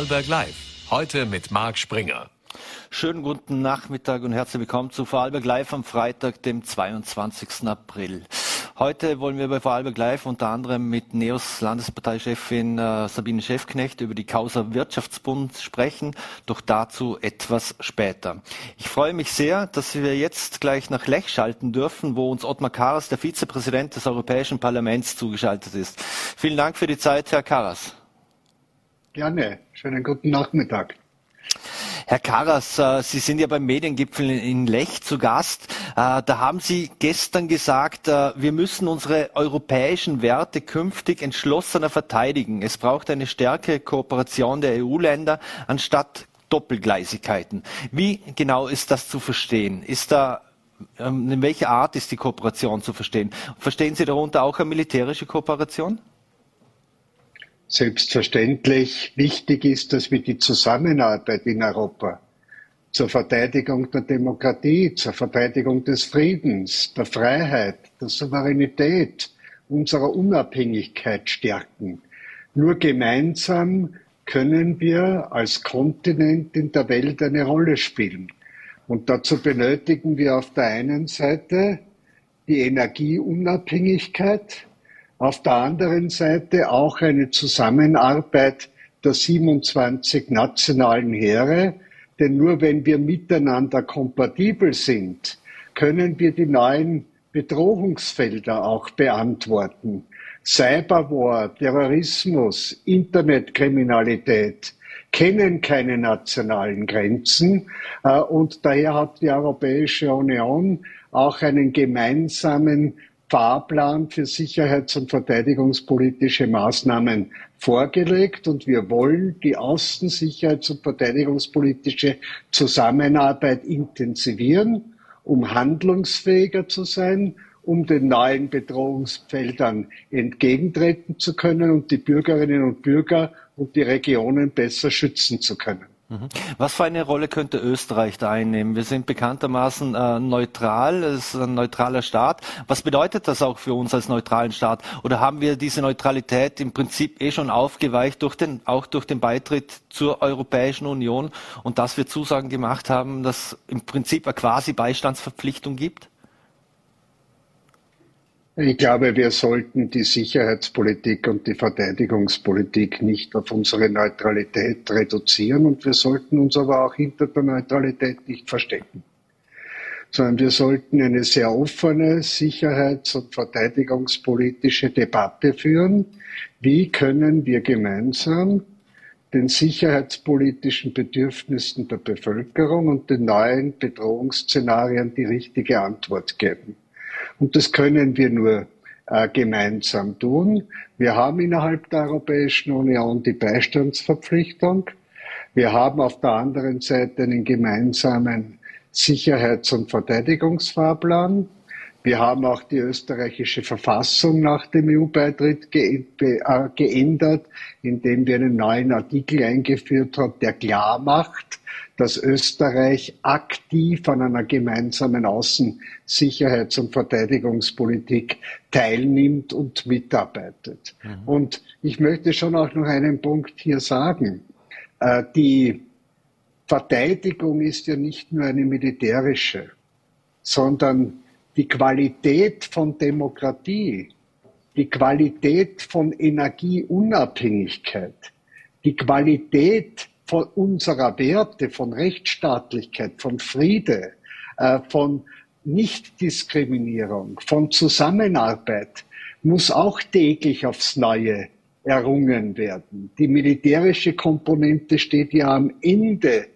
Vorarlberg Live. Heute mit Marc Springer. Schönen guten Nachmittag und herzlich willkommen zu Vorarlberg Live am Freitag, dem 22. April. Heute wollen wir bei Vorarlberg Live unter anderem mit NEOS Landesparteichefin äh, Sabine Schäfknecht über die Causa Wirtschaftsbund sprechen, doch dazu etwas später. Ich freue mich sehr, dass wir jetzt gleich nach Lech schalten dürfen, wo uns Ottmar Karas, der Vizepräsident des Europäischen Parlaments, zugeschaltet ist. Vielen Dank für die Zeit, Herr Karas. Gerne. Schönen guten Nachmittag. Herr Karas, äh, Sie sind ja beim Mediengipfel in Lech zu Gast. Äh, da haben Sie gestern gesagt, äh, wir müssen unsere europäischen Werte künftig entschlossener verteidigen. Es braucht eine stärkere Kooperation der EU-Länder anstatt Doppelgleisigkeiten. Wie genau ist das zu verstehen? Ist da ähm, in welcher Art ist die Kooperation zu verstehen? Verstehen Sie darunter auch eine militärische Kooperation? Selbstverständlich wichtig ist, dass wir die Zusammenarbeit in Europa zur Verteidigung der Demokratie, zur Verteidigung des Friedens, der Freiheit, der Souveränität, unserer Unabhängigkeit stärken. Nur gemeinsam können wir als Kontinent in der Welt eine Rolle spielen. Und dazu benötigen wir auf der einen Seite die Energieunabhängigkeit, auf der anderen Seite auch eine Zusammenarbeit der 27 nationalen Heere, denn nur wenn wir miteinander kompatibel sind, können wir die neuen Bedrohungsfelder auch beantworten. Cyberwar, Terrorismus, Internetkriminalität kennen keine nationalen Grenzen äh, und daher hat die Europäische Union auch einen gemeinsamen Fahrplan für sicherheits- und verteidigungspolitische Maßnahmen vorgelegt und wir wollen die außen-, sicherheits- und verteidigungspolitische Zusammenarbeit intensivieren, um handlungsfähiger zu sein, um den neuen Bedrohungsfeldern entgegentreten zu können und die Bürgerinnen und Bürger und die Regionen besser schützen zu können. Mhm. Was für eine Rolle könnte Österreich da einnehmen? Wir sind bekanntermaßen äh, neutral, es ist ein neutraler Staat. Was bedeutet das auch für uns als neutralen Staat? Oder haben wir diese Neutralität im Prinzip eh schon aufgeweicht durch den, auch durch den Beitritt zur Europäischen Union und dass wir Zusagen gemacht haben, dass im Prinzip eine quasi Beistandsverpflichtung gibt? Ich glaube, wir sollten die Sicherheitspolitik und die Verteidigungspolitik nicht auf unsere Neutralität reduzieren und wir sollten uns aber auch hinter der Neutralität nicht verstecken, sondern wir sollten eine sehr offene sicherheits- und verteidigungspolitische Debatte führen. Wie können wir gemeinsam den sicherheitspolitischen Bedürfnissen der Bevölkerung und den neuen Bedrohungsszenarien die richtige Antwort geben? Und das können wir nur äh, gemeinsam tun. Wir haben innerhalb der Europäischen Union die Beistandsverpflichtung. Wir haben auf der anderen Seite einen gemeinsamen Sicherheits- und Verteidigungsfahrplan. Wir haben auch die österreichische Verfassung nach dem EU-Beitritt ge äh, geändert, indem wir einen neuen Artikel eingeführt haben, der klar macht, dass Österreich aktiv an einer gemeinsamen Außen-, Sicherheits- und Verteidigungspolitik teilnimmt und mitarbeitet. Mhm. Und ich möchte schon auch noch einen Punkt hier sagen. Äh, die Verteidigung ist ja nicht nur eine militärische, sondern die Qualität von Demokratie, die Qualität von Energieunabhängigkeit, die Qualität von unserer Werte, von Rechtsstaatlichkeit, von Friede, äh, von Nichtdiskriminierung, von Zusammenarbeit muss auch täglich aufs Neue errungen werden. Die militärische Komponente steht ja am Ende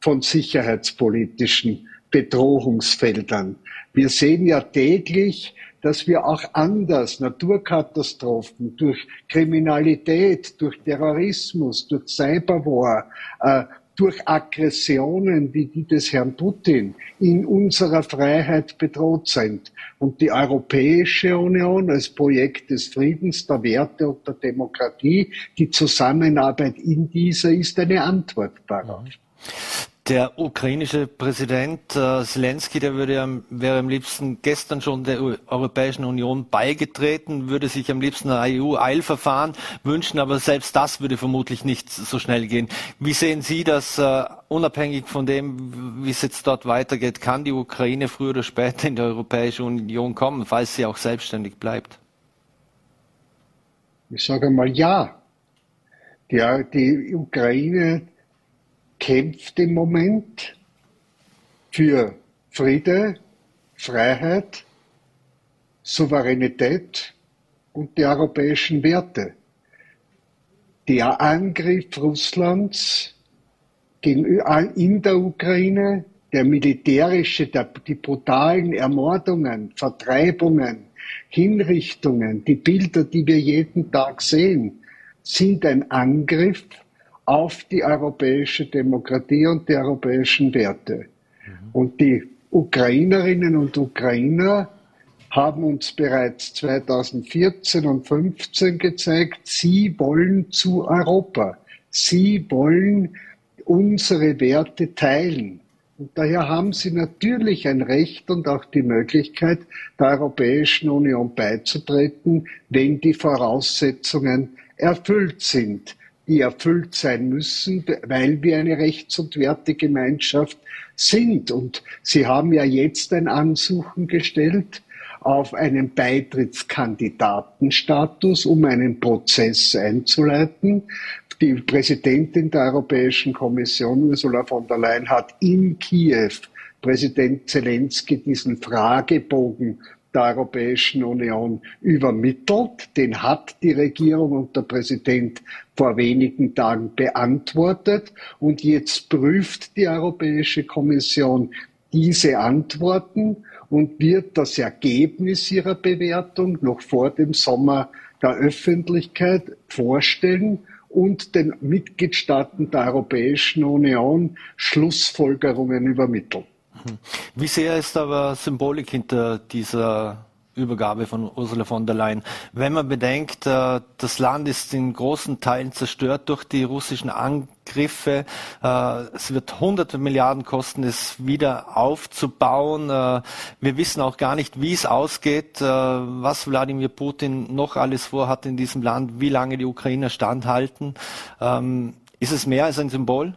von sicherheitspolitischen Bedrohungsfeldern. Wir sehen ja täglich, dass wir auch anders Naturkatastrophen durch Kriminalität, durch Terrorismus, durch Cyberwar, äh, durch Aggressionen wie die des Herrn Putin in unserer Freiheit bedroht sind. Und die Europäische Union als Projekt des Friedens, der Werte und der Demokratie, die Zusammenarbeit in dieser ist eine Antwort darauf. Der ukrainische Präsident äh, Zelensky, der würde, wäre am liebsten gestern schon der Europäischen Union beigetreten, würde sich am liebsten ein EU-Eilverfahren wünschen, aber selbst das würde vermutlich nicht so schnell gehen. Wie sehen Sie das, äh, unabhängig von dem, wie es jetzt dort weitergeht? Kann die Ukraine früher oder später in die Europäische Union kommen, falls sie auch selbstständig bleibt? Ich sage mal ja. Die, die Ukraine kämpft im Moment für Friede, Freiheit, Souveränität und die europäischen Werte. Der Angriff Russlands in der Ukraine, der militärische, die brutalen Ermordungen, Vertreibungen, Hinrichtungen, die Bilder, die wir jeden Tag sehen, sind ein Angriff auf die europäische Demokratie und die europäischen Werte. Mhm. Und die Ukrainerinnen und Ukrainer haben uns bereits 2014 und 2015 gezeigt, sie wollen zu Europa. Sie wollen unsere Werte teilen. Und daher haben sie natürlich ein Recht und auch die Möglichkeit, der Europäischen Union beizutreten, wenn die Voraussetzungen erfüllt sind die erfüllt sein müssen, weil wir eine Rechts- und Wertegemeinschaft sind. Und Sie haben ja jetzt ein Ansuchen gestellt auf einen Beitrittskandidatenstatus, um einen Prozess einzuleiten. Die Präsidentin der Europäischen Kommission, Ursula von der Leyen, hat in Kiew Präsident Zelensky diesen Fragebogen der Europäischen Union übermittelt. Den hat die Regierung und der Präsident vor wenigen Tagen beantwortet. Und jetzt prüft die Europäische Kommission diese Antworten und wird das Ergebnis ihrer Bewertung noch vor dem Sommer der Öffentlichkeit vorstellen und den Mitgliedstaaten der Europäischen Union Schlussfolgerungen übermitteln. Wie sehr ist aber Symbolik hinter dieser Übergabe von Ursula von der Leyen. Wenn man bedenkt, äh, das Land ist in großen Teilen zerstört durch die russischen Angriffe. Äh, es wird hunderte Milliarden kosten, es wieder aufzubauen. Äh, wir wissen auch gar nicht, wie es ausgeht, was Wladimir Putin noch alles vorhat in diesem Land, wie lange die Ukrainer standhalten. Ähm, ist es mehr als ein Symbol?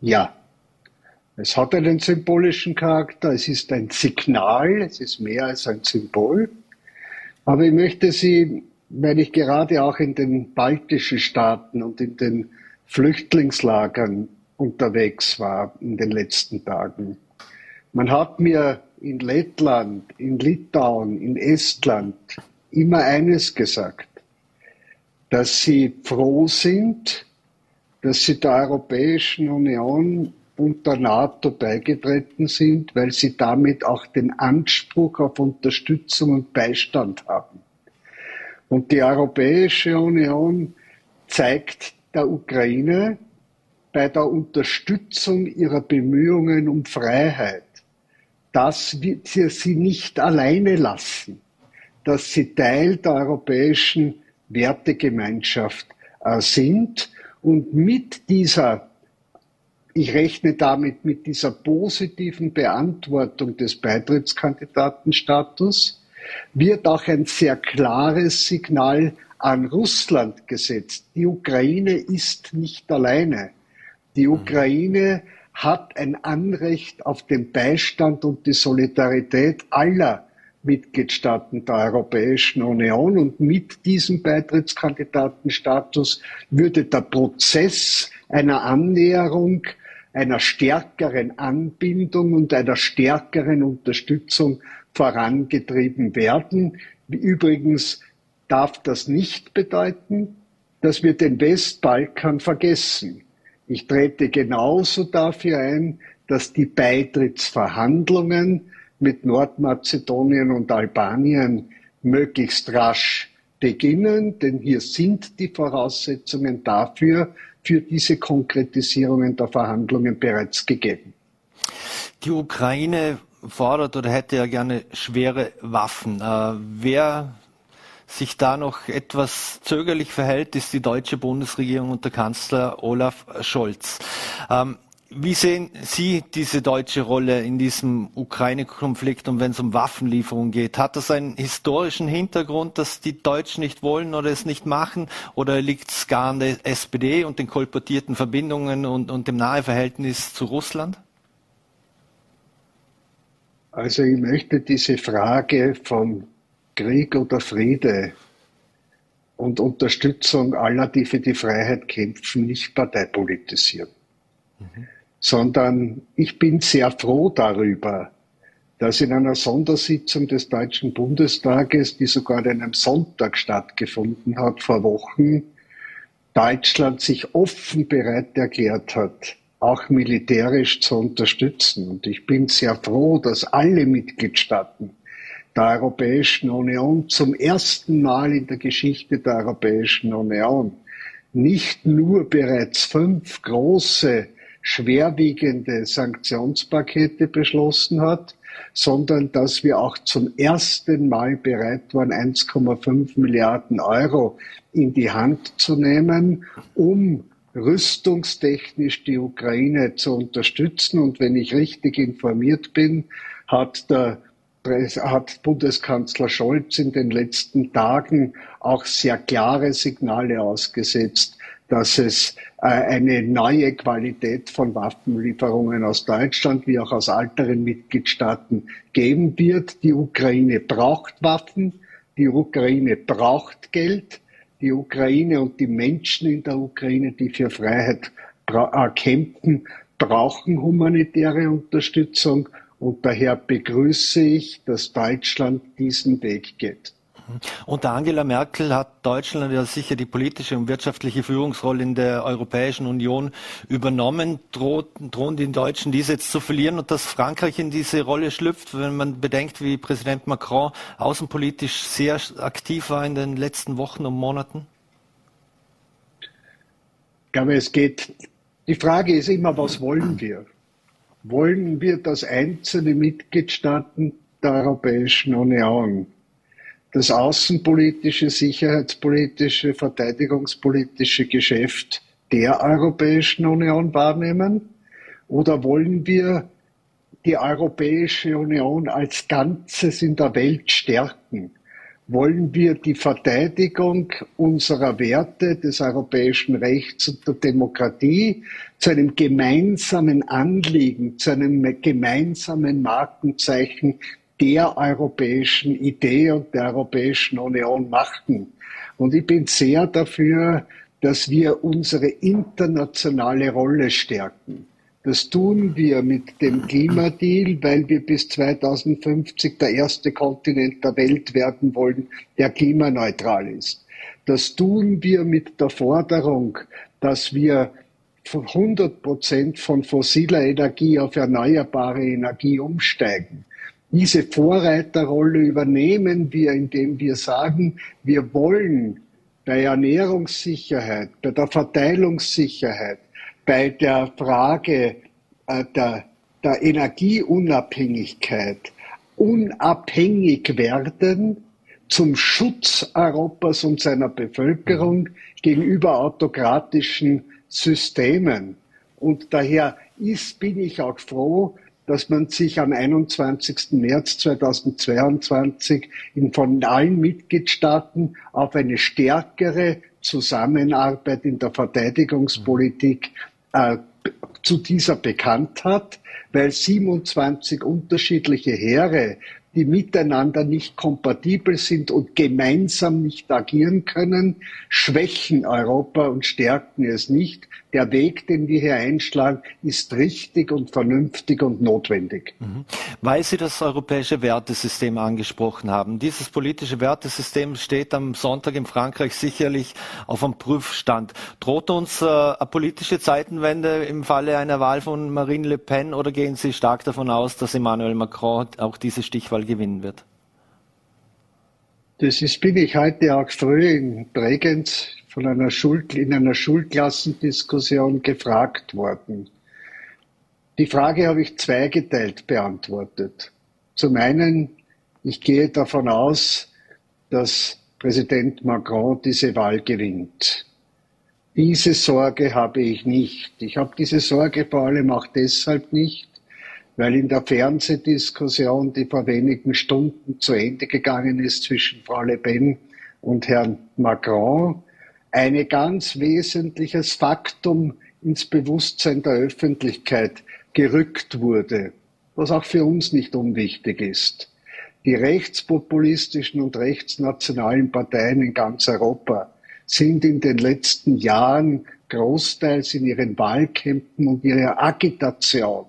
Ja, es hat einen symbolischen Charakter, es ist ein Signal, es ist mehr als ein Symbol. Aber ich möchte Sie, weil ich gerade auch in den baltischen Staaten und in den Flüchtlingslagern unterwegs war in den letzten Tagen. Man hat mir in Lettland, in Litauen, in Estland immer eines gesagt, dass sie froh sind, dass sie der Europäischen Union und der NATO beigetreten sind, weil sie damit auch den Anspruch auf Unterstützung und Beistand haben. Und die Europäische Union zeigt der Ukraine bei der Unterstützung ihrer Bemühungen um Freiheit, dass wir sie nicht alleine lassen, dass sie Teil der europäischen Wertegemeinschaft äh, sind und mit dieser ich rechne damit mit dieser positiven Beantwortung des Beitrittskandidatenstatus wird auch ein sehr klares Signal an Russland gesetzt. Die Ukraine ist nicht alleine. Die mhm. Ukraine hat ein Anrecht auf den Beistand und die Solidarität aller Mitgliedstaaten der Europäischen Union. Und mit diesem Beitrittskandidatenstatus würde der Prozess einer Annäherung einer stärkeren Anbindung und einer stärkeren Unterstützung vorangetrieben werden. Übrigens darf das nicht bedeuten, dass wir den Westbalkan vergessen. Ich trete genauso dafür ein, dass die Beitrittsverhandlungen mit Nordmazedonien und Albanien möglichst rasch beginnen, denn hier sind die Voraussetzungen dafür, für diese Konkretisierungen der Verhandlungen bereits gegeben. Die Ukraine fordert oder hätte ja gerne schwere Waffen. Äh, wer sich da noch etwas zögerlich verhält, ist die deutsche Bundesregierung unter Kanzler Olaf Scholz. Wie sehen Sie diese deutsche Rolle in diesem Ukraine-Konflikt und wenn es um Waffenlieferungen geht? Hat das einen historischen Hintergrund, dass die Deutschen nicht wollen oder es nicht machen? Oder liegt es gar an der SPD und den kolportierten Verbindungen und, und dem Naheverhältnis zu Russland? Also ich möchte diese Frage von Krieg oder Friede und Unterstützung aller, die für die Freiheit kämpfen, nicht parteipolitisieren. Mhm sondern ich bin sehr froh darüber, dass in einer Sondersitzung des Deutschen Bundestages, die sogar an einem Sonntag stattgefunden hat vor Wochen, Deutschland sich offen bereit erklärt hat, auch militärisch zu unterstützen. Und ich bin sehr froh, dass alle Mitgliedstaaten der Europäischen Union zum ersten Mal in der Geschichte der Europäischen Union nicht nur bereits fünf große schwerwiegende Sanktionspakete beschlossen hat, sondern dass wir auch zum ersten Mal bereit waren, 1,5 Milliarden Euro in die Hand zu nehmen, um rüstungstechnisch die Ukraine zu unterstützen. Und wenn ich richtig informiert bin, hat der hat Bundeskanzler Scholz in den letzten Tagen auch sehr klare Signale ausgesetzt, dass es äh, eine neue Qualität von Waffenlieferungen aus Deutschland wie auch aus älteren Mitgliedstaaten geben wird. Die Ukraine braucht Waffen, die Ukraine braucht Geld, die Ukraine und die Menschen in der Ukraine, die für Freiheit äh, kämpfen, brauchen humanitäre Unterstützung und daher begrüße ich, dass Deutschland diesen Weg geht. Unter Angela Merkel hat Deutschland ja sicher die politische und wirtschaftliche Führungsrolle in der Europäischen Union übernommen. Droht, drohen die Deutschen diese jetzt zu verlieren und dass Frankreich in diese Rolle schlüpft, wenn man bedenkt, wie Präsident Macron außenpolitisch sehr aktiv war in den letzten Wochen und Monaten? Ich glaube, es geht. Die Frage ist immer, was wollen wir? Wollen wir, dass einzelne Mitgliedstaaten der Europäischen Union das außenpolitische, sicherheitspolitische, verteidigungspolitische Geschäft der Europäischen Union wahrnehmen? Oder wollen wir die Europäische Union als Ganzes in der Welt stärken? Wollen wir die Verteidigung unserer Werte des europäischen Rechts und der Demokratie zu einem gemeinsamen Anliegen, zu einem gemeinsamen Markenzeichen der europäischen Idee und der Europäischen Union machten. Und ich bin sehr dafür, dass wir unsere internationale Rolle stärken. Das tun wir mit dem Klimadeal, weil wir bis 2050 der erste Kontinent der Welt werden wollen, der klimaneutral ist. Das tun wir mit der Forderung, dass wir von 100 Prozent von fossiler Energie auf erneuerbare Energie umsteigen. Diese Vorreiterrolle übernehmen wir, indem wir sagen, wir wollen bei Ernährungssicherheit, bei der Verteilungssicherheit, bei der Frage äh, der, der Energieunabhängigkeit unabhängig werden zum Schutz Europas und seiner Bevölkerung gegenüber autokratischen Systemen. Und daher ist, bin ich auch froh, dass man sich am 21. März 2022 in, von allen Mitgliedstaaten auf eine stärkere Zusammenarbeit in der Verteidigungspolitik äh, zu dieser bekannt hat, weil 27 unterschiedliche Heere die miteinander nicht kompatibel sind und gemeinsam nicht agieren können, schwächen Europa und stärken es nicht. Der Weg, den wir hier einschlagen, ist richtig und vernünftig und notwendig. Mhm. Weil Sie das europäische Wertesystem angesprochen haben. Dieses politische Wertesystem steht am Sonntag in Frankreich sicherlich auf einem Prüfstand. Droht uns äh, eine politische Zeitenwende im Falle einer Wahl von Marine Le Pen oder gehen Sie stark davon aus, dass Emmanuel Macron auch diese Stichwahl Fußball gewinnen wird? Das ist, bin ich heute auch früh in Bregenz von einer Schul in einer Schulklassendiskussion gefragt worden. Die Frage habe ich zweigeteilt beantwortet. Zum einen, ich gehe davon aus, dass Präsident Macron diese Wahl gewinnt. Diese Sorge habe ich nicht. Ich habe diese Sorge vor allem auch deshalb nicht, weil in der Fernsehdiskussion, die vor wenigen Stunden zu Ende gegangen ist zwischen Frau Le Pen und Herrn Macron, ein ganz wesentliches Faktum ins Bewusstsein der Öffentlichkeit gerückt wurde, was auch für uns nicht unwichtig ist. Die rechtspopulistischen und rechtsnationalen Parteien in ganz Europa sind in den letzten Jahren großteils in ihren Wahlkämpfen und ihrer Agitation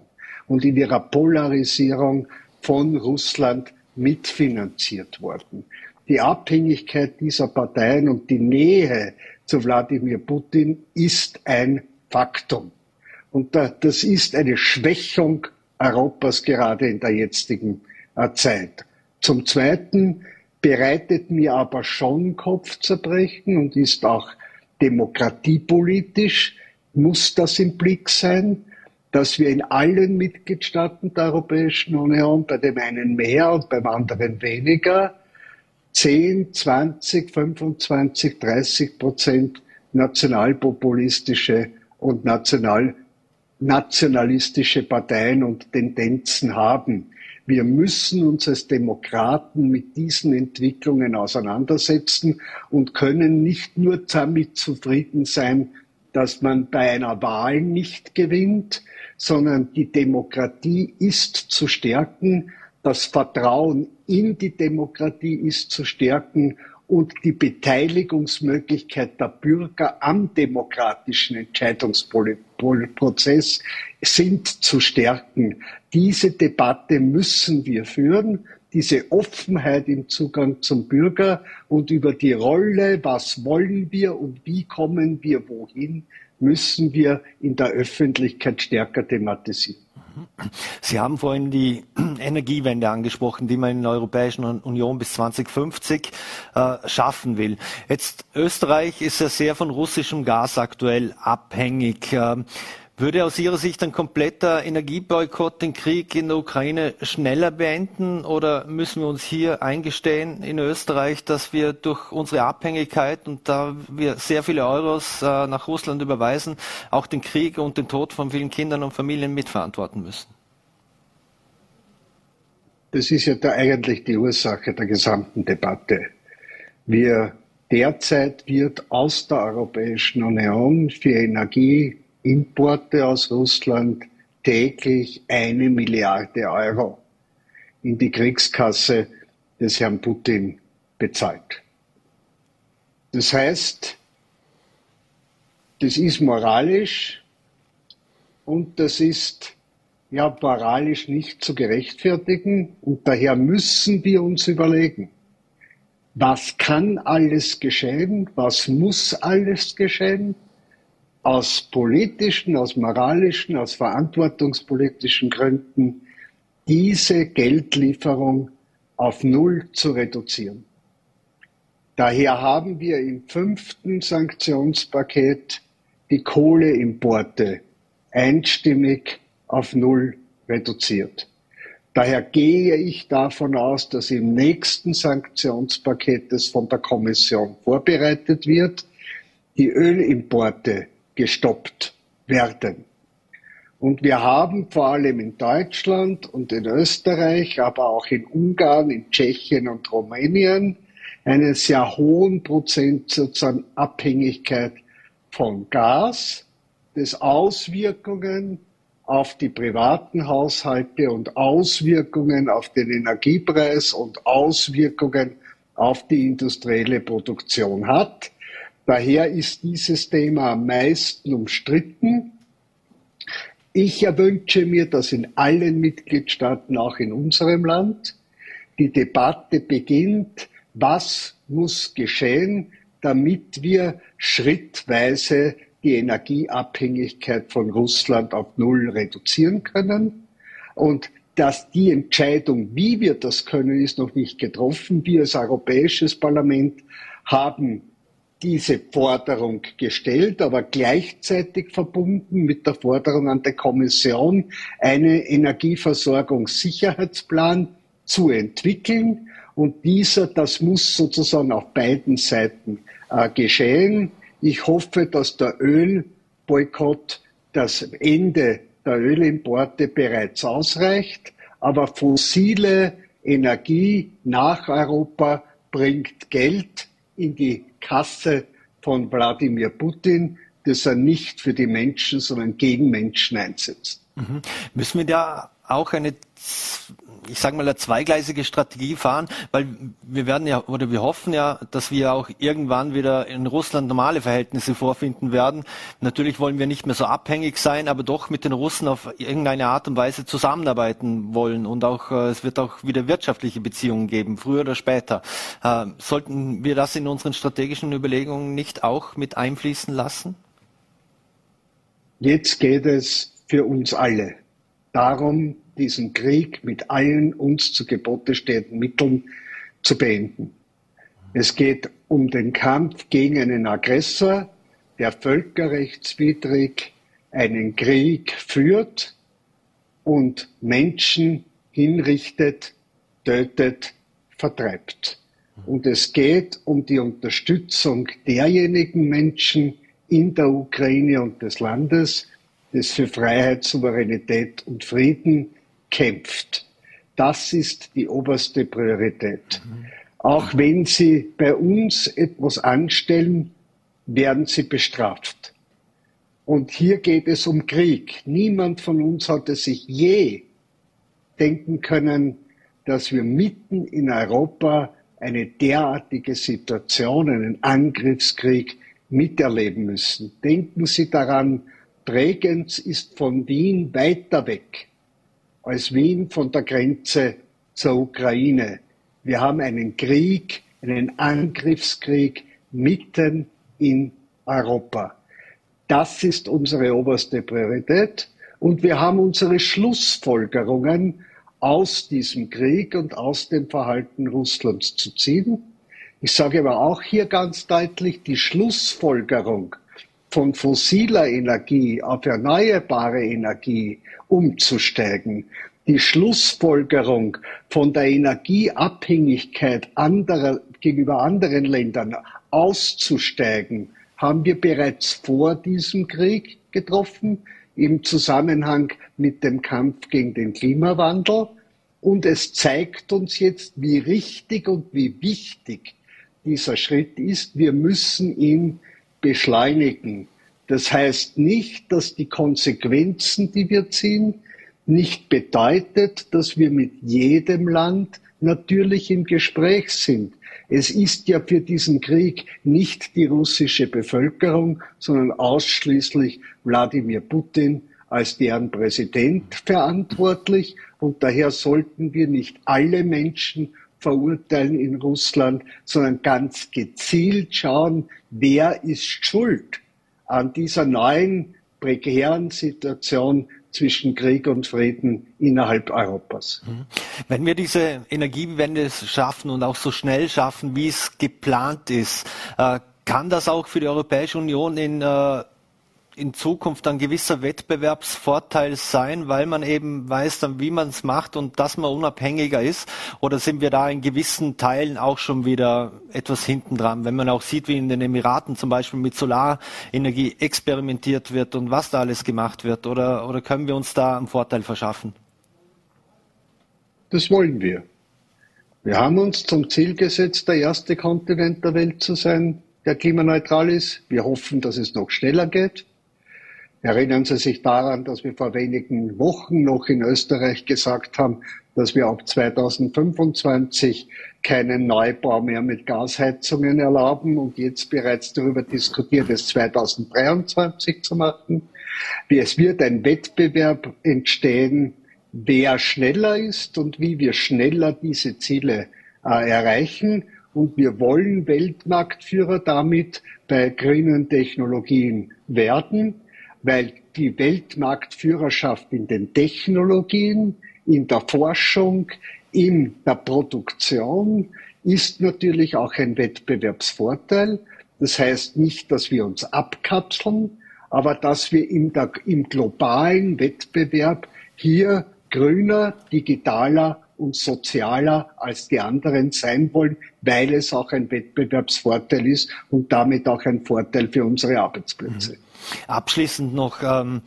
und in ihrer Polarisierung von Russland mitfinanziert worden. Die Abhängigkeit dieser Parteien und die Nähe zu Wladimir Putin ist ein Faktum. Und das ist eine Schwächung Europas gerade in der jetzigen äh, Zeit. Zum Zweiten bereitet mir aber schon Kopfzerbrechen und ist auch demokratiepolitisch, muss das im Blick sein, dass wir in allen Mitgliedstaaten der Europäischen Union, bei dem einen mehr und beim anderen weniger, 10, 20, 25, 30 Prozent nationalpopulistische und national, nationalistische Parteien und Tendenzen haben. Wir müssen uns als Demokraten mit diesen Entwicklungen auseinandersetzen und können nicht nur damit zufrieden sein, dass man bei einer Wahl nicht gewinnt, sondern die Demokratie ist zu stärken, das Vertrauen in die Demokratie ist zu stärken und die Beteiligungsmöglichkeit der Bürger am demokratischen Entscheidungsprozess sind zu stärken. Diese Debatte müssen wir führen, diese Offenheit im Zugang zum Bürger und über die Rolle, was wollen wir und wie kommen wir wohin, müssen wir in der Öffentlichkeit stärker thematisieren. Sie haben vorhin die Energiewende angesprochen, die man in der Europäischen Union bis 2050 äh, schaffen will. Jetzt Österreich ist ja sehr von russischem Gas aktuell abhängig. Ähm, würde aus Ihrer Sicht ein kompletter Energieboykott den Krieg in der Ukraine schneller beenden oder müssen wir uns hier eingestehen in Österreich, dass wir durch unsere Abhängigkeit und da wir sehr viele Euros äh, nach Russland überweisen, auch den Krieg und den Tod von vielen Kindern und Familien mitverantworten müssen? Das ist ja da eigentlich die Ursache der gesamten Debatte. Wir derzeit wird aus der Europäischen Union für Energie Importe aus Russland täglich eine Milliarde Euro in die Kriegskasse des Herrn Putin bezahlt. Das heißt, das ist moralisch und das ist ja moralisch nicht zu gerechtfertigen und daher müssen wir uns überlegen, was kann alles geschehen, was muss alles geschehen aus politischen, aus moralischen, aus verantwortungspolitischen Gründen diese Geldlieferung auf Null zu reduzieren. Daher haben wir im fünften Sanktionspaket die Kohleimporte einstimmig auf Null reduziert. Daher gehe ich davon aus, dass im nächsten Sanktionspaket, das von der Kommission vorbereitet wird, die Ölimporte gestoppt werden. Und wir haben vor allem in Deutschland und in Österreich, aber auch in Ungarn, in Tschechien und Rumänien einen sehr hohen Prozentsatz an Abhängigkeit von Gas, das Auswirkungen auf die privaten Haushalte und Auswirkungen auf den Energiepreis und Auswirkungen auf die industrielle Produktion hat. Daher ist dieses Thema am meisten umstritten. Ich erwünsche mir, dass in allen Mitgliedstaaten, auch in unserem Land, die Debatte beginnt, was muss geschehen, damit wir schrittweise die Energieabhängigkeit von Russland auf Null reduzieren können. Und dass die Entscheidung, wie wir das können, ist noch nicht getroffen. Wir als Europäisches Parlament haben diese Forderung gestellt, aber gleichzeitig verbunden mit der Forderung an die Kommission, einen Energieversorgungssicherheitsplan zu entwickeln. Und dieser, das muss sozusagen auf beiden Seiten äh, geschehen. Ich hoffe, dass der Ölboykott das Ende der Ölimporte bereits ausreicht, aber fossile Energie nach Europa bringt Geld in die Kasse von Wladimir Putin, das er nicht für die Menschen, sondern gegen Menschen einsetzt. Mhm. Müssen wir da auch eine ich sage mal, eine zweigleisige Strategie fahren, weil wir werden ja oder wir hoffen ja, dass wir auch irgendwann wieder in Russland normale Verhältnisse vorfinden werden. Natürlich wollen wir nicht mehr so abhängig sein, aber doch mit den Russen auf irgendeine Art und Weise zusammenarbeiten wollen und auch äh, es wird auch wieder wirtschaftliche Beziehungen geben, früher oder später. Äh, sollten wir das in unseren strategischen Überlegungen nicht auch mit einfließen lassen? Jetzt geht es für uns alle darum, diesen Krieg mit allen uns zu Gebote stehenden Mitteln zu beenden. Es geht um den Kampf gegen einen Aggressor, der völkerrechtswidrig einen Krieg führt und Menschen hinrichtet, tötet, vertreibt. Und es geht um die Unterstützung derjenigen Menschen in der Ukraine und des Landes, das für Freiheit, Souveränität und Frieden kämpft. Das ist die oberste Priorität. Mhm. Auch wenn Sie bei uns etwas anstellen, werden Sie bestraft. Und hier geht es um Krieg. Niemand von uns hatte sich je denken können, dass wir mitten in Europa eine derartige Situation, einen Angriffskrieg miterleben müssen. Denken Sie daran, Bregenz ist von Wien weiter weg als Wien von der Grenze zur Ukraine. Wir haben einen Krieg, einen Angriffskrieg mitten in Europa. Das ist unsere oberste Priorität. Und wir haben unsere Schlussfolgerungen aus diesem Krieg und aus dem Verhalten Russlands zu ziehen. Ich sage aber auch hier ganz deutlich, die Schlussfolgerung von fossiler Energie auf erneuerbare Energie umzusteigen. Die Schlussfolgerung von der Energieabhängigkeit anderer, gegenüber anderen Ländern auszusteigen, haben wir bereits vor diesem Krieg getroffen im Zusammenhang mit dem Kampf gegen den Klimawandel. Und es zeigt uns jetzt, wie richtig und wie wichtig dieser Schritt ist. Wir müssen ihn beschleunigen. Das heißt nicht, dass die Konsequenzen, die wir ziehen, nicht bedeutet, dass wir mit jedem Land natürlich im Gespräch sind. Es ist ja für diesen Krieg nicht die russische Bevölkerung, sondern ausschließlich Wladimir Putin als deren Präsident verantwortlich. Und daher sollten wir nicht alle Menschen verurteilen in Russland, sondern ganz gezielt schauen, wer ist schuld an dieser neuen prekären Situation zwischen Krieg und Frieden innerhalb Europas. Mhm. Wenn wir diese Energiewende schaffen und auch so schnell schaffen, wie es geplant ist, äh, kann das auch für die Europäische Union in äh, in Zukunft ein gewisser Wettbewerbsvorteil sein, weil man eben weiß dann, wie man es macht und dass man unabhängiger ist? Oder sind wir da in gewissen Teilen auch schon wieder etwas hinten dran? Wenn man auch sieht, wie in den Emiraten zum Beispiel mit Solarenergie experimentiert wird und was da alles gemacht wird, oder, oder können wir uns da einen Vorteil verschaffen? Das wollen wir. Wir haben uns zum Ziel gesetzt, der erste Kontinent der Welt zu sein, der klimaneutral ist. Wir hoffen, dass es noch schneller geht. Erinnern Sie sich daran, dass wir vor wenigen Wochen noch in Österreich gesagt haben, dass wir ab 2025 keinen Neubau mehr mit Gasheizungen erlauben und jetzt bereits darüber diskutiert, es 2023 zu machen. Es wird ein Wettbewerb entstehen, wer schneller ist und wie wir schneller diese Ziele äh, erreichen. Und wir wollen Weltmarktführer damit bei grünen Technologien werden weil die Weltmarktführerschaft in den Technologien, in der Forschung, in der Produktion ist natürlich auch ein Wettbewerbsvorteil. Das heißt nicht, dass wir uns abkapseln, aber dass wir im, im globalen Wettbewerb hier grüner, digitaler und sozialer als die anderen sein wollen, weil es auch ein Wettbewerbsvorteil ist und damit auch ein Vorteil für unsere Arbeitsplätze. Mhm. Abschließend noch, ähm,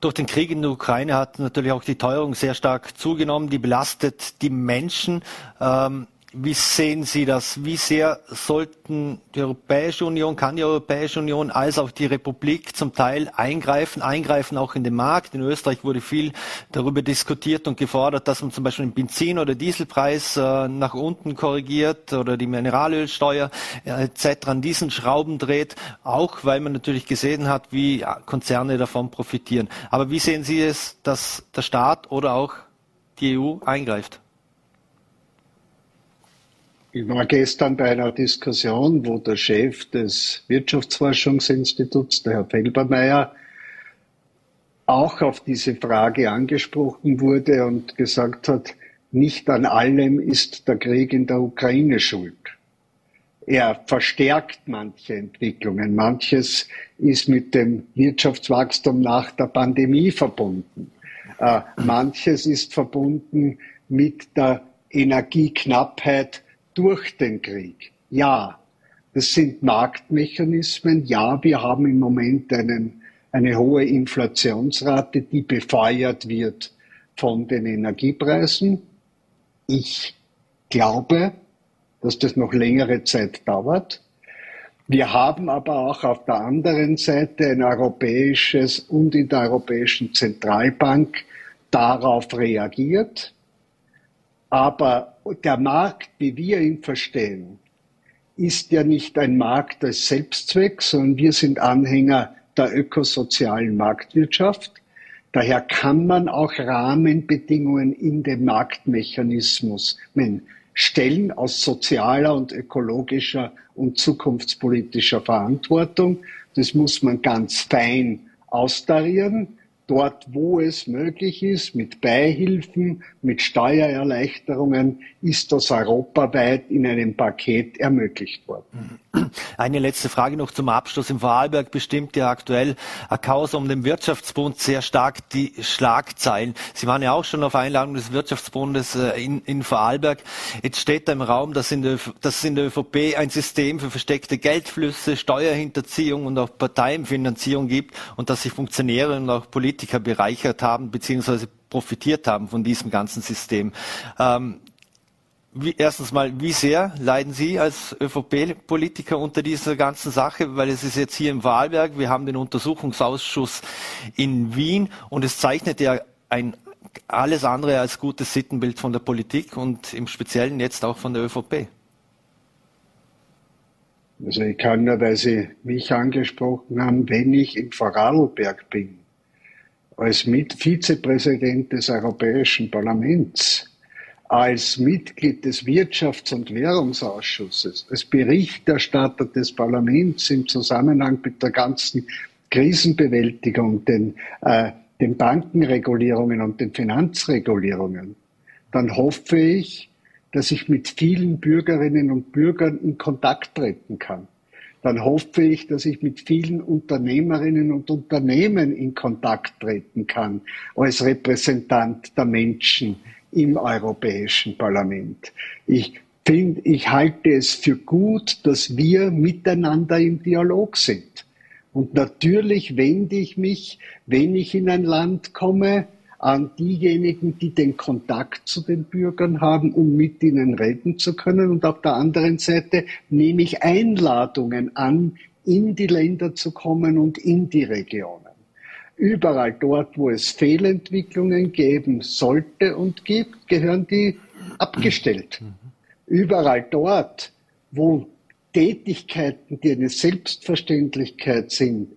durch den Krieg in der Ukraine hat natürlich auch die Teuerung sehr stark zugenommen, die belastet die Menschen. Ähm, wie sehen Sie das? Wie sehr sollten die Europäische Union, kann die Europäische Union als auch die Republik zum Teil eingreifen, eingreifen auch in den Markt? In Österreich wurde viel darüber diskutiert und gefordert, dass man zum Beispiel den Benzin- oder Dieselpreis äh, nach unten korrigiert oder die Mineralölsteuer äh, etc. an diesen Schrauben dreht, auch weil man natürlich gesehen hat, wie Konzerne davon profitieren. Aber wie sehen Sie es, dass der Staat oder auch die EU eingreift? Ich war gestern bei einer Diskussion, wo der Chef des Wirtschaftsforschungsinstituts, der Herr Felbermeier, auch auf diese Frage angesprochen wurde und gesagt hat, nicht an allem ist der Krieg in der Ukraine schuld. Er verstärkt manche Entwicklungen. Manches ist mit dem Wirtschaftswachstum nach der Pandemie verbunden. Äh, manches ist verbunden mit der Energieknappheit durch den Krieg. Ja, das sind Marktmechanismen. Ja, wir haben im Moment einen, eine hohe Inflationsrate, die befeuert wird von den Energiepreisen. Ich glaube, dass das noch längere Zeit dauert. Wir haben aber auch auf der anderen Seite ein europäisches und in der Europäischen Zentralbank darauf reagiert. Aber der Markt, wie wir ihn verstehen, ist ja nicht ein Markt als Selbstzweck, sondern wir sind Anhänger der ökosozialen Marktwirtschaft. Daher kann man auch Rahmenbedingungen in den Marktmechanismus stellen aus sozialer und ökologischer und zukunftspolitischer Verantwortung. Das muss man ganz fein austarieren dort, wo es möglich ist, mit Beihilfen, mit Steuererleichterungen, ist das europaweit in einem Paket ermöglicht worden. Eine letzte Frage noch zum Abschluss. Im Vorarlberg bestimmt ja aktuell eine Causa um den Wirtschaftsbund sehr stark die Schlagzeilen. Sie waren ja auch schon auf Einladung des Wirtschaftsbundes äh, in, in Vorarlberg. Jetzt steht da im Raum, dass, in der, dass in der ÖVP ein System für versteckte Geldflüsse, Steuerhinterziehung und auch Parteienfinanzierung gibt und dass sich Funktionäre und auch Politiker bereichert haben bzw. profitiert haben von diesem ganzen System. Ähm, wie, erstens mal, wie sehr leiden Sie als ÖVP-Politiker unter dieser ganzen Sache? Weil es ist jetzt hier im Wahlberg, wir haben den Untersuchungsausschuss in Wien und es zeichnet ja ein alles andere als gutes Sittenbild von der Politik und im Speziellen jetzt auch von der ÖVP. Also ich kann nur, weil Sie mich angesprochen haben, wenn ich in Vorarlberg bin, als Vizepräsident des Europäischen Parlaments, als Mitglied des Wirtschafts- und Währungsausschusses, als Berichterstatter des Parlaments im Zusammenhang mit der ganzen Krisenbewältigung, den, äh, den Bankenregulierungen und den Finanzregulierungen, dann hoffe ich, dass ich mit vielen Bürgerinnen und Bürgern in Kontakt treten kann. Dann hoffe ich, dass ich mit vielen Unternehmerinnen und Unternehmen in Kontakt treten kann als Repräsentant der Menschen, im Europäischen Parlament. Ich finde, ich halte es für gut, dass wir miteinander im Dialog sind. Und natürlich wende ich mich, wenn ich in ein Land komme, an diejenigen, die den Kontakt zu den Bürgern haben, um mit ihnen reden zu können. Und auf der anderen Seite nehme ich Einladungen an, in die Länder zu kommen und in die Regionen. Überall dort, wo es Fehlentwicklungen geben sollte und gibt, gehören die abgestellt. Überall dort, wo Tätigkeiten, die eine Selbstverständlichkeit sind,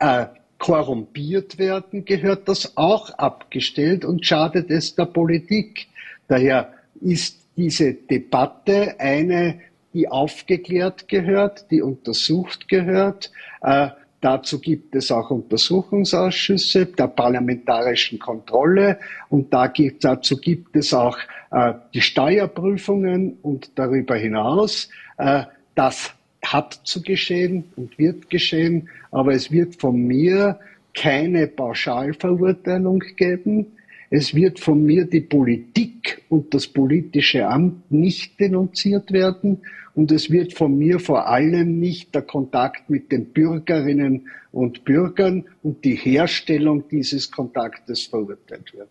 äh, korrumpiert werden, gehört das auch abgestellt und schadet es der Politik. Daher ist diese Debatte eine, die aufgeklärt gehört, die untersucht gehört, äh, Dazu gibt es auch Untersuchungsausschüsse der parlamentarischen Kontrolle und da gibt, dazu gibt es auch äh, die Steuerprüfungen und darüber hinaus. Äh, das hat zu geschehen und wird geschehen, aber es wird von mir keine Pauschalverurteilung geben. Es wird von mir die Politik und das politische Amt nicht denunziert werden und es wird von mir vor allem nicht der Kontakt mit den Bürgerinnen und Bürgern und die Herstellung dieses Kontaktes verurteilt werden.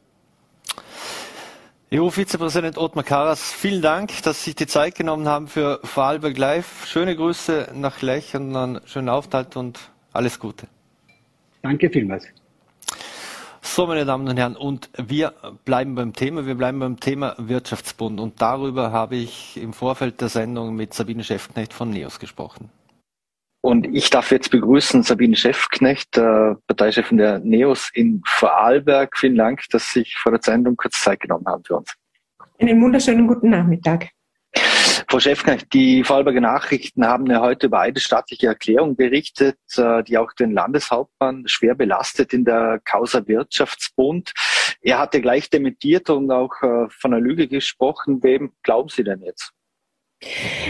EU-Vizepräsident Ottmar Karas, vielen Dank, dass Sie sich die Zeit genommen haben für Vorarlberg Live. Schöne Grüße nach Lech und einen schönen Aufenthalt und alles Gute. Danke vielmals. So, meine Damen und Herren, und wir bleiben beim Thema. Wir bleiben beim Thema Wirtschaftsbund. Und darüber habe ich im Vorfeld der Sendung mit Sabine Schäfknecht von NEOS gesprochen. Und ich darf jetzt begrüßen Sabine Schäfknecht, äh, Parteichefin der NEOS in Vorarlberg. Vielen Dank, dass Sie sich vor der Sendung kurz Zeit genommen haben für uns. Einen wunderschönen guten Nachmittag. Frau Schäfknecht, die Vorarlberger Nachrichten haben ja heute über eine staatliche Erklärung berichtet, äh, die auch den Landeshauptmann schwer belastet in der Causa Wirtschaftsbund. Er hatte gleich dementiert und auch äh, von einer Lüge gesprochen. Wem glauben Sie denn jetzt?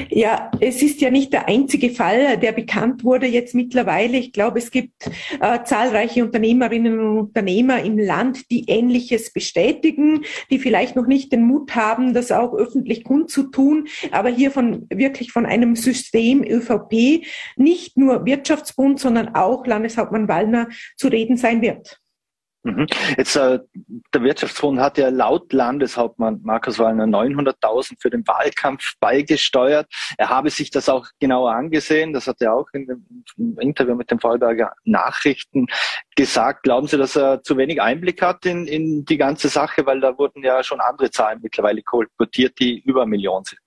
Ja, es ist ja nicht der einzige Fall, der bekannt wurde jetzt mittlerweile. Ich glaube, es gibt äh, zahlreiche Unternehmerinnen und Unternehmer im Land, die Ähnliches bestätigen, die vielleicht noch nicht den Mut haben, das auch öffentlich kundzutun, aber hier von wirklich von einem System ÖVP, nicht nur Wirtschaftsbund, sondern auch Landeshauptmann Wallner zu reden sein wird. Mhm. Jetzt äh, der Wirtschaftsfonds hat ja laut Landeshauptmann Markus Wallner 900.000 für den Wahlkampf beigesteuert. Er habe sich das auch genauer angesehen. Das hat er auch in dem Interview mit den Vorarlberger Nachrichten gesagt. Glauben Sie, dass er zu wenig Einblick hat in, in die ganze Sache? Weil da wurden ja schon andere Zahlen mittlerweile kolportiert, die über eine Million sind.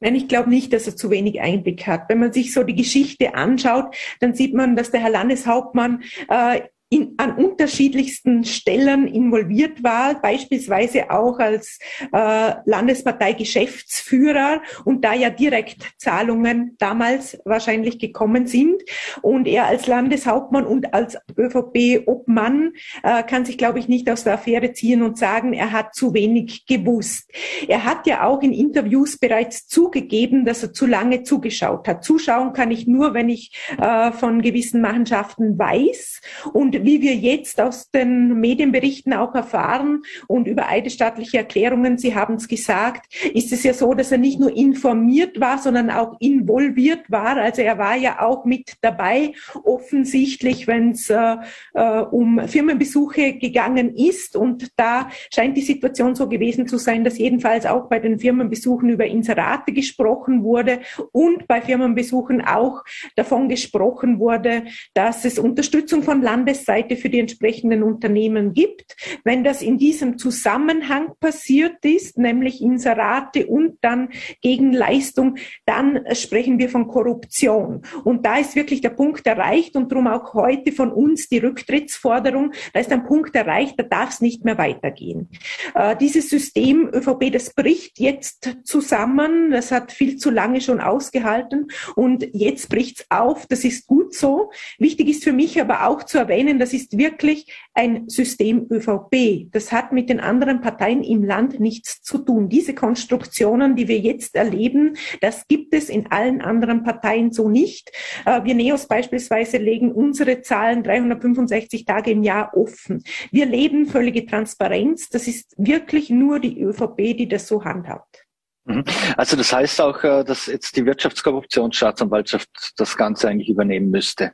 Nein, ich glaube nicht, dass er zu wenig Einblick hat. Wenn man sich so die Geschichte anschaut, dann sieht man, dass der Herr Landeshauptmann äh, in, an unterschiedlichsten Stellen involviert war, beispielsweise auch als äh, Landespartei-Geschäftsführer und da ja direkt Zahlungen damals wahrscheinlich gekommen sind. Und er als Landeshauptmann und als ÖVP-Obmann äh, kann sich, glaube ich, nicht aus der Affäre ziehen und sagen, er hat zu wenig gewusst. Er hat ja auch in Interviews bereits zugegeben, dass er zu lange zugeschaut hat. Zuschauen kann ich nur, wenn ich äh, von gewissen Machenschaften weiß und wie wir jetzt aus den Medienberichten auch erfahren und über eidesstaatliche Erklärungen, Sie haben es gesagt, ist es ja so, dass er nicht nur informiert war, sondern auch involviert war. Also er war ja auch mit dabei, offensichtlich, wenn es äh, äh, um Firmenbesuche gegangen ist. Und da scheint die Situation so gewesen zu sein, dass jedenfalls auch bei den Firmenbesuchen über Inserate gesprochen wurde und bei Firmenbesuchen auch davon gesprochen wurde, dass es Unterstützung von Landesseite Seite für die entsprechenden Unternehmen gibt. Wenn das in diesem Zusammenhang passiert ist, nämlich Inserate und dann Gegenleistung, dann sprechen wir von Korruption. Und da ist wirklich der Punkt erreicht und darum auch heute von uns die Rücktrittsforderung. Da ist ein Punkt erreicht, da darf es nicht mehr weitergehen. Äh, dieses System ÖVP, das bricht jetzt zusammen. Das hat viel zu lange schon ausgehalten und jetzt bricht es auf. Das ist gut so. Wichtig ist für mich aber auch zu erwähnen, das ist wirklich ein System ÖVP. Das hat mit den anderen Parteien im Land nichts zu tun. Diese Konstruktionen, die wir jetzt erleben, das gibt es in allen anderen Parteien so nicht. Äh, wir Neos beispielsweise legen unsere Zahlen 365 Tage im Jahr offen. Wir leben völlige Transparenz. Das ist wirklich nur die ÖVP, die das so handhabt. Mhm. Also das heißt auch, äh, dass jetzt die Wirtschaftskorruptionsstaatsanwaltschaft das Ganze eigentlich übernehmen müsste.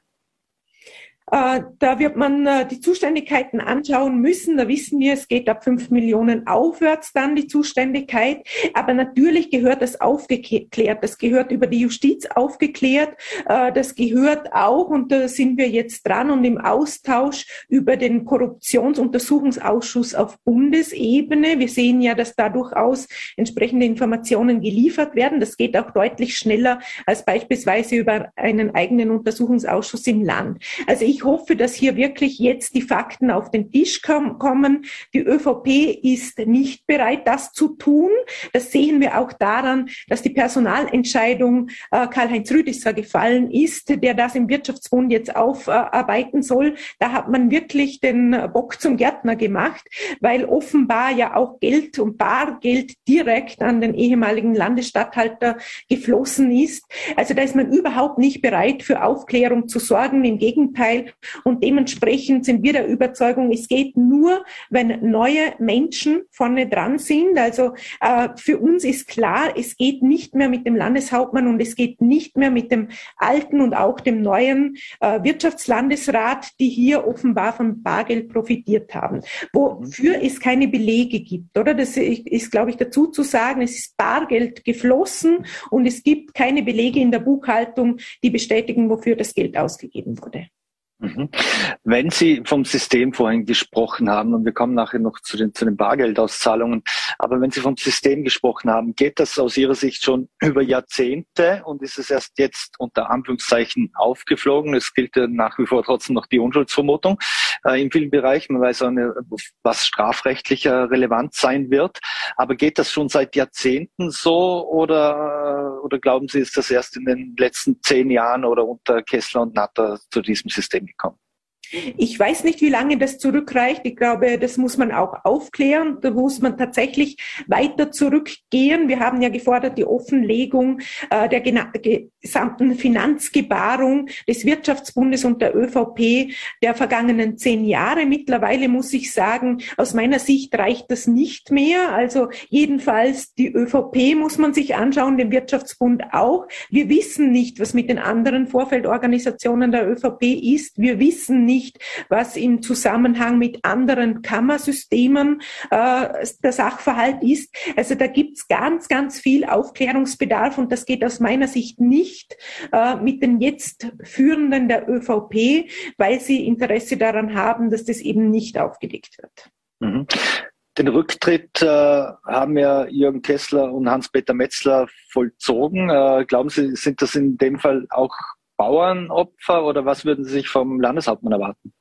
Äh, da wird man äh, die Zuständigkeiten anschauen müssen. Da wissen wir, es geht ab fünf Millionen aufwärts dann die Zuständigkeit. Aber natürlich gehört das aufgeklärt. Das gehört über die Justiz aufgeklärt. Äh, das gehört auch, und da sind wir jetzt dran und im Austausch über den Korruptionsuntersuchungsausschuss auf Bundesebene. Wir sehen ja, dass da durchaus entsprechende Informationen geliefert werden. Das geht auch deutlich schneller als beispielsweise über einen eigenen Untersuchungsausschuss im Land. Also ich ich hoffe, dass hier wirklich jetzt die Fakten auf den Tisch kommen. Die ÖVP ist nicht bereit, das zu tun. Das sehen wir auch daran, dass die Personalentscheidung äh, Karl-Heinz Rüdisser gefallen ist, der das im Wirtschaftsbund jetzt aufarbeiten soll. Da hat man wirklich den Bock zum Gärtner gemacht, weil offenbar ja auch Geld und Bargeld direkt an den ehemaligen Landesstatthalter geflossen ist. Also da ist man überhaupt nicht bereit, für Aufklärung zu sorgen. Im Gegenteil, Und dementsprechend sind wir der Überzeugung, es geht nur, wenn neue Menschen vorne dran sind. Also äh, für uns ist klar, es geht nicht mehr mit dem Landeshauptmann und es geht nicht mehr mit dem alten und auch dem neuen äh, Wirtschaftslandesrat, die hier offenbar von Bargeld profitiert haben. Wofür es keine Belege gibt, oder? Das ist glaube ich, dazu zu sagen, es ist Bargeld geflossen und es gibt keine Belege in der Buchhaltung, die bestätigen, wofür das Geld ausgegeben wurde. Mhm. Wenn Sie vom System vorhin gesprochen haben, und wir kommen nachher noch zu den, zu den Bargeldauszahlungen, aber wenn Sie vom System gesprochen haben, geht das aus Ihrer Sicht schon über Jahrzehnte und ist es erst jetzt unter Anführungszeichen aufgeflogen? Es gilt ja nach wie vor trotzdem noch die Unschuldsvermutung äh, in vielen Bereichen. Man weiß auch nicht, was strafrechtlicher relevant sein wird. Aber geht das schon seit Jahrzehnten so oder, oder glauben Sie, ist das erst in den letzten zehn Jahren oder unter Kessler und Natter zu diesem System gekommen. Ich weiß nicht, wie lange das zurückreicht. Ich glaube, das muss man auch aufklären. Da muss man tatsächlich weiter zurückgehen. Wir haben ja gefordert die Offenlegung äh, der gesamten Finanzgebarung des Wirtschaftsbundes und der ÖVP der vergangenen zehn Jahre. Mittlerweile muss ich sagen, aus meiner Sicht reicht das nicht mehr. Also jedenfalls die ÖVP muss man sich anschauen, den Wirtschaftsbund auch. Wir wissen nicht, was mit den anderen Vorfeldorganisationen der ÖVP ist. Wir wissen nicht, nicht, was im Zusammenhang mit anderen Kammersystemen äh, der Sachverhalt ist. Also da gibt es ganz, ganz viel Aufklärungsbedarf und das geht aus meiner Sicht nicht äh, mit den jetzt Führenden der ÖVP, weil sie Interesse daran haben, dass das eben nicht aufgedeckt wird. Mhm. Den Rücktritt äh, haben ja Jürgen Kessler und Hans-Peter Metzler vollzogen. Äh, glauben Sie, sind das in dem Fall auch Bauernopfer oder was würden Sie sich vom Landeshauptmann erwarten?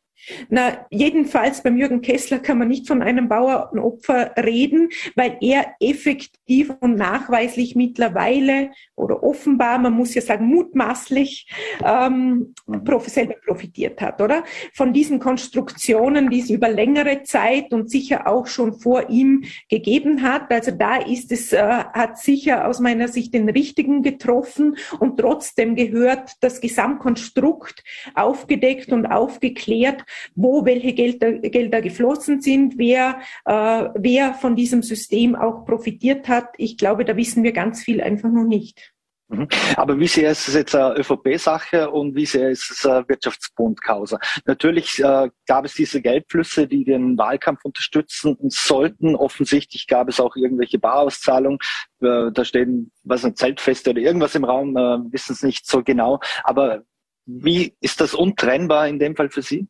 Na, jedenfalls beim Jürgen Kessler kann man nicht von einem Bauernopfer reden, weil er effektiv und nachweislich mittlerweile oder offenbar, man muss ja sagen mutmaßlich, ähm, mhm. selber profitiert hat, oder? Von diesen Konstruktionen, die es über längere Zeit und sicher auch schon vor ihm gegeben hat. Also da ist es, äh, hat sicher aus meiner Sicht den richtigen getroffen und trotzdem gehört das Gesamtkonstrukt aufgedeckt und aufgeklärt wo welche Gelder, Gelder geflossen sind, wer, äh, wer von diesem System auch profitiert hat. Ich glaube, da wissen wir ganz viel einfach noch nicht. Mhm. Aber wie sehr ist es jetzt eine ÖVP-Sache und wie sehr ist es eine Wirtschaftsbund-Causa? Natürlich äh, gab es diese Geldflüsse, die den Wahlkampf unterstützen sollten. Offensichtlich gab es auch irgendwelche Barauszahlungen. Äh, da stehen, was ein Zeltfeste oder irgendwas im Raum, äh, wissen es nicht so genau. Aber wie ist das untrennbar in dem Fall für Sie?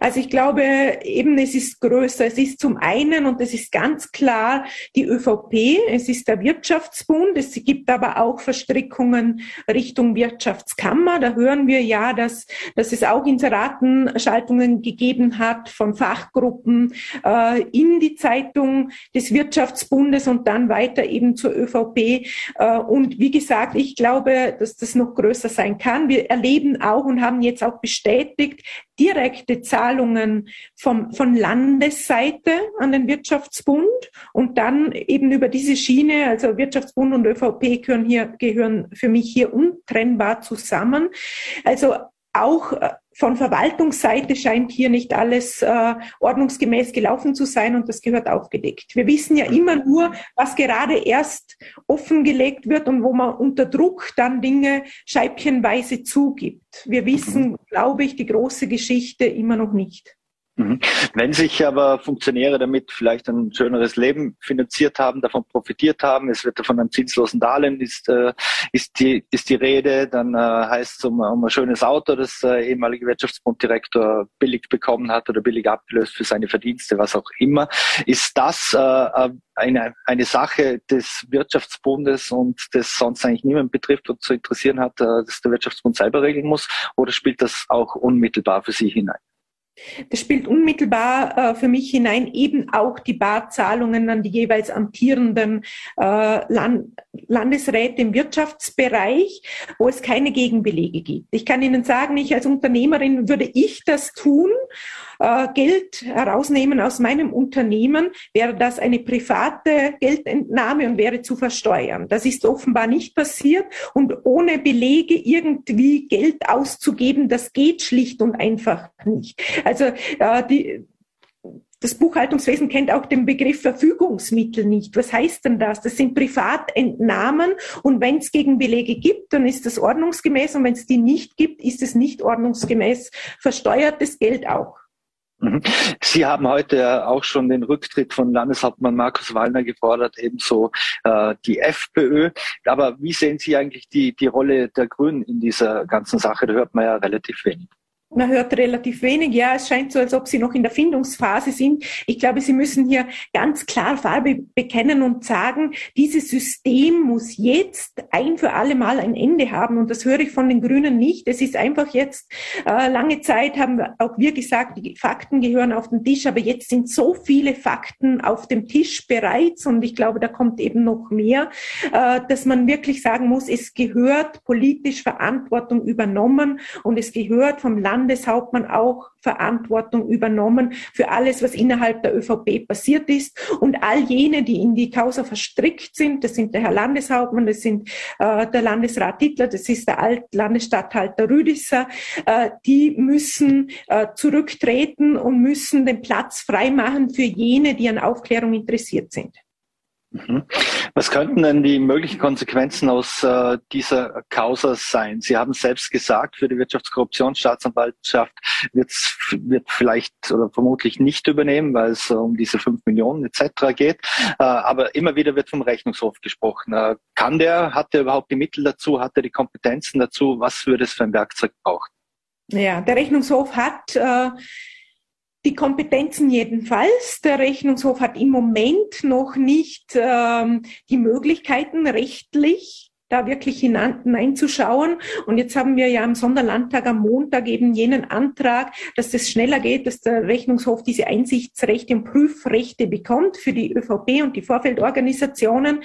Also ich glaube eben, es ist größer. Es ist zum einen, und es ist ganz klar, die ÖVP, es ist der Wirtschaftsbund, es gibt aber auch Verstrickungen Richtung Wirtschaftskammer. Da hören wir ja, dass, dass es auch Inseratenschaltungen gegeben hat von Fachgruppen äh, in die Zeitung des Wirtschaftsbundes und dann weiter eben zur ÖVP. Äh, und wie gesagt, ich glaube, dass das noch größer sein kann. Wir erleben auch und haben jetzt auch bestätigt, direkte Zahlungen vom, von Landesseite an den Wirtschaftsbund und dann eben über diese Schiene, also Wirtschaftsbund und ÖVP gehören hier, gehören für mich hier untrennbar zusammen. Also auch äh, von Verwaltungsseite scheint hier nicht alles äh, ordnungsgemäß gelaufen zu sein und das gehört aufgedeckt. Wir wissen ja immer nur, was gerade erst offengelegt wird und wo man unter Druck dann Dinge scheibchenweise zugibt. Wir wissen, glaube ich, die große Geschichte immer noch nicht. Mhm. Wenn sich aber Funktionäre damit vielleicht ein schöneres Leben finanziert haben, davon profitiert haben, es wird von einem zinslosen Darlehen ist, äh, ist, die, ist die Rede, dann äh, heißt es um, um ein schönes Auto, das der äh, ehemalige Wirtschaftsbunddirektor billig bekommen hat oder billig abgelöst für seine Verdienste, was auch immer. Ist das eine, eine Sache des Wirtschaftsbundes und das sonst eigentlich niemand betrifft und zu interessieren hat, dass der Wirtschaftsbund selber regeln muss? Oder spielt das auch unmittelbar für Sie hinein? Das spielt unmittelbar äh, für mich hinein eben auch die Barzahlungen an die jeweils amtierenden äh, Land Landesräte im Wirtschaftsbereich, wo es keine Gegenbelege gibt. Ich kann Ihnen sagen, ich als Unternehmerin würde ich das tun äh, Geld herausnehmen aus meinem Unternehmen, wäre das eine private Geldentnahme und wäre zu versteuern. Das ist offenbar nicht passiert und ohne Belege irgendwie Geld auszugeben, das geht schlicht und einfach nicht. Also äh, die, das Buchhaltungswesen kennt auch den Begriff Verfügungsmittel nicht. Was heißt denn das? Das sind Privatentnahmen und wenn es Gegenbelege gibt, dann ist das ordnungsgemäß und wenn es die nicht gibt, ist es nicht ordnungsgemäß versteuertes Geld auch. Mhm. Sie haben heute auch schon den Rücktritt von Landeshauptmann Markus Wallner gefordert, ebenso äh, die FPÖ. Aber wie sehen Sie eigentlich die, die Rolle der Grünen in dieser ganzen Sache? Da hört man ja relativ wenig. Man hört relativ wenig. Ja, es scheint so, als ob Sie noch in der Findungsphase sind. Ich glaube, Sie müssen hier ganz klar Farbe bekennen und sagen, dieses System muss jetzt ein für alle Mal ein Ende haben. Und das höre ich von den Grünen nicht. Es ist einfach jetzt, äh, lange Zeit haben auch wir gesagt, die Fakten gehören auf den Tisch. Aber jetzt sind so viele Fakten auf dem Tisch bereits. Und ich glaube, da kommt eben noch mehr, äh, dass man wirklich sagen muss, es gehört politisch Verantwortung übernommen und es gehört vom Land Landeshauptmann auch Verantwortung übernommen für alles, was innerhalb der ÖVP passiert ist. Und all jene, die in die Causa verstrickt sind, das sind der Herr Landeshauptmann, das sind äh, der Landesrat Hitler, das ist der Alt-Landesstatthalter Rüdisser, äh, die müssen äh, zurücktreten und müssen den Platz freimachen für jene, die an Aufklärung interessiert sind. Mhm. Was könnten denn die möglichen Konsequenzen aus äh, dieser Causa sein? Sie haben selbst gesagt, für die Wirtschaftskorruptionsstaatsanwaltschaft wird's, wird vielleicht oder vermutlich nicht übernehmen, weil es äh, um diese fünf Millionen etc. geht. Äh, aber immer wieder wird vom Rechnungshof gesprochen. Äh, kann der, hat der überhaupt die Mittel dazu, hat er die Kompetenzen dazu? Was würde es für ein Werkzeug brauchen? Ja, der Rechnungshof hat äh, die Kompetenzen jedenfalls. Der Rechnungshof hat im Moment noch nicht ähm, die Möglichkeiten rechtlich da wirklich hineinzuschauen. Und jetzt haben wir ja am Sonderlandtag am Montag eben jenen Antrag, dass es schneller geht, dass der Rechnungshof diese Einsichtsrechte und Prüfrechte bekommt für die ÖVP und die Vorfeldorganisationen.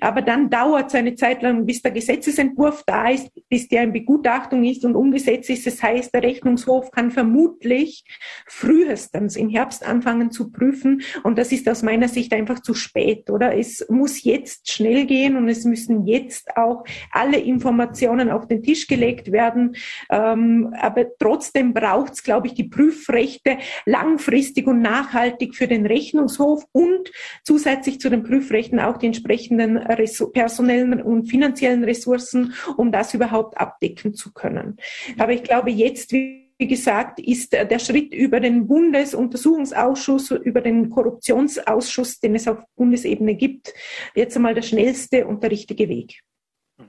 Aber dann dauert es eine Zeit lang, bis der Gesetzesentwurf da ist, bis der in Begutachtung ist und umgesetzt ist. Das heißt, der Rechnungshof kann vermutlich frühestens im Herbst anfangen zu prüfen. Und das ist aus meiner Sicht einfach zu spät, oder? Es muss jetzt schnell gehen und es müssen jetzt auch auch alle Informationen auf den Tisch gelegt werden. Ähm, aber trotzdem braucht es, glaube ich, die Prüfrechte langfristig und nachhaltig für den Rechnungshof und zusätzlich zu den Prüfrechten auch die entsprechenden personellen und finanziellen Ressourcen, um das überhaupt abdecken zu können. Aber ich glaube, jetzt wie gesagt, ist der Schritt über den Bundesuntersuchungsausschuss, über den Korruptionsausschuss, den es auf Bundesebene gibt, jetzt einmal der schnellste und der richtige Weg.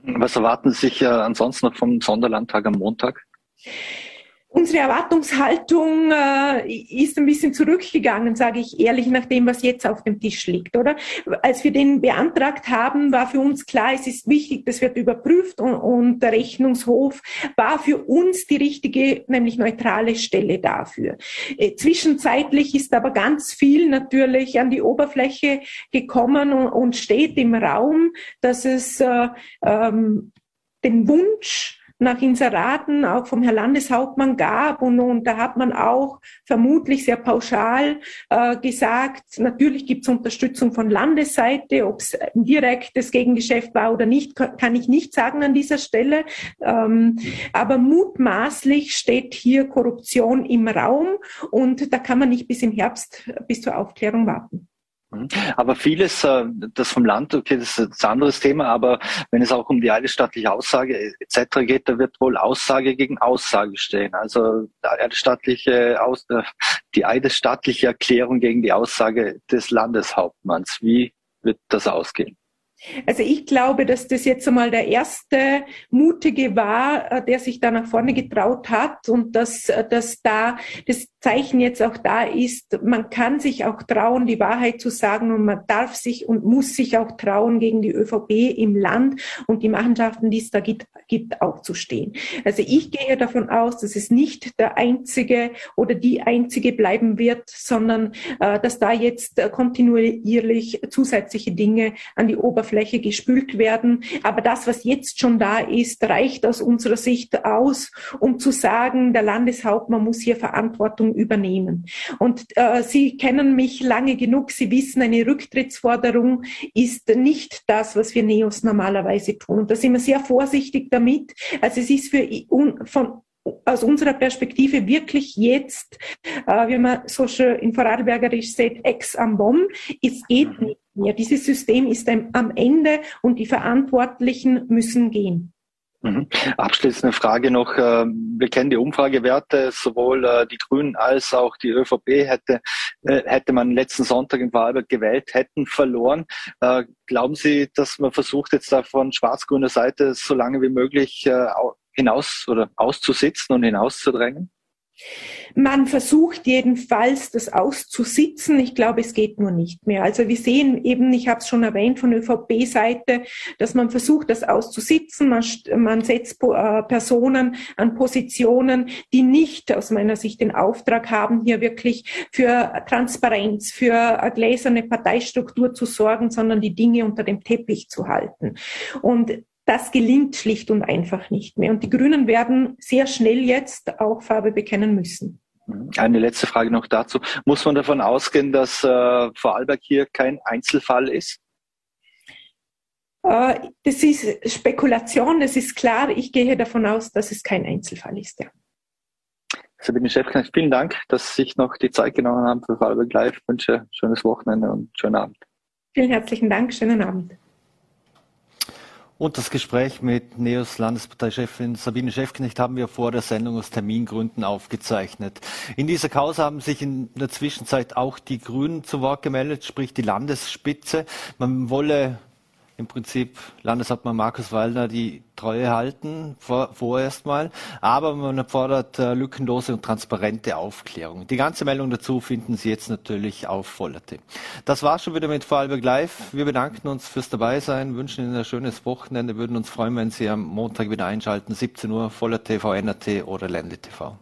Was erwarten Sie sich äh, ansonsten noch vom Sonderlandtag am Montag? Unsere Erwartungshaltung äh, ist ein bisschen zurückgegangen, sage ich ehrlich, nach dem, was jetzt auf dem Tisch liegt, oder? Als wir den beantragt haben, war für uns klar, es ist wichtig, das wird überprüft und, und der Rechnungshof war für uns die richtige, nämlich neutrale Stelle dafür. Äh, zwischenzeitlich ist aber ganz viel natürlich an die Oberfläche gekommen und, und steht im Raum, dass es äh, ähm, den Wunsch nach Inseraten auch vom Herrn Landeshauptmann gab. Und, und da hat man auch vermutlich sehr pauschal äh, gesagt, natürlich gibt es Unterstützung von Landesseite, ob es ein direktes Gegengeschäft war oder nicht, kann ich nicht sagen an dieser Stelle. Ähm, aber mutmaßlich steht hier Korruption im Raum und da kann man nicht bis im Herbst bis zur Aufklärung warten. Mhm. Aber vieles, äh, das vom Land, okay, das ist ein anderes Thema, aber wenn es auch um die eidesstattliche Aussage etc. geht, da wird wohl Aussage gegen Aussage stehen. Also eidesstattliche Aus, äh, die eidesstattliche Erklärung gegen die Aussage des Landeshauptmanns. Wie wird das ausgehen? Also ich glaube, dass das jetzt einmal der erste Mutige war, äh, der sich da nach vorne getraut hat und dass, dass da das Zeichen jetzt auch da ist, man kann sich auch trauen, die Wahrheit zu sagen und man darf sich und muss sich auch trauen, gegen die ÖVP im Land und die Machenschaften, die es da gibt, gibt aufzustehen. Also ich gehe davon aus, dass es nicht der einzige oder die einzige bleiben wird, sondern äh, dass da jetzt kontinuierlich zusätzliche Dinge an die Oberfläche gespült werden. Aber das, was jetzt schon da ist, reicht aus unserer Sicht aus, um zu sagen, der Landeshauptmann muss hier Verantwortung Verantwortung übernehmen. Und äh, Sie kennen mich lange genug. Sie wissen, eine Rücktrittsforderung ist nicht das, was wir Neos normalerweise tun. Und da sind wir sehr vorsichtig damit. Also es ist für von aus unserer Perspektive wirklich jetzt, äh, wie man so schön in Vorarlbergerisch sagt, ex am Bomb. Es geht mhm. nicht mehr. Dieses System ist am Ende und die Verantwortlichen müssen gehen. Mhm. Abschließende Frage noch. Äh, wir kennen die Umfragewerte, sowohl äh, die Grünen als auch die ÖVP hätte, äh, hätte man letzten Sonntag in Vorarlberg gewählt, hätten verloren. Glauben Sie, dass man versucht jetzt da von schwarz-grüner Seite so lange wie möglich hinaus oder auszusitzen und hinauszudrängen? Man versucht jedenfalls, das auszusitzen. Ich glaube, es geht nur nicht mehr. Also wir sehen eben, ich habe es schon erwähnt von ÖVP-Seite, dass man versucht, das auszusitzen. Man, man setzt äh, Personen an Positionen, die nicht aus meiner Sicht den Auftrag haben, hier wirklich für Transparenz, für eine gläserne Parteistruktur zu sorgen, sondern die Dinge unter dem Teppich zu halten. Und das gelingt schlicht und einfach nicht mehr. Und die Grünen werden sehr schnell jetzt auch Farbe bekennen müssen. Eine letzte Frage noch dazu. Muss man davon ausgehen, dass äh, Vorarlberg hier kein Einzelfall ist? Äh, das ist Spekulation, das ist klar. Ich gehe davon aus, dass es kein Einzelfall ist, ja. Sabine Chefknecht, vielen Dank, dass Sie sich noch die Zeit genommen haben für Vorarlberg Live. Ich wünsche ein schönes Wochenende und einen schönen Abend. Vielen herzlichen Dank, schönen Abend. Und das Gespräch mit Neos Landesparteichefin Sabine Schäfknecht haben wir vor der Sendung aus Termingründen aufgezeichnet. In dieser Causa haben sich in der Zwischenzeit auch die Grünen zu Wort gemeldet, sprich die Landesspitze. Man wolle im Prinzip Landeshauptmann Markus Wallner die Treue halten, vor, vorerst mal. Aber man fordert äh, lückenlose und transparente Aufklärung. Die ganze Meldung dazu finden Sie jetzt natürlich auf Vollerte. Das war's schon wieder mit Vorarlberg Live. Wir bedanken uns fürs Dabeisein, wünschen Ihnen ein schönes Wochenende, würden uns freuen, wenn Sie am Montag wieder einschalten, 17 Uhr, Voller TV, NRT oder Ländle TV.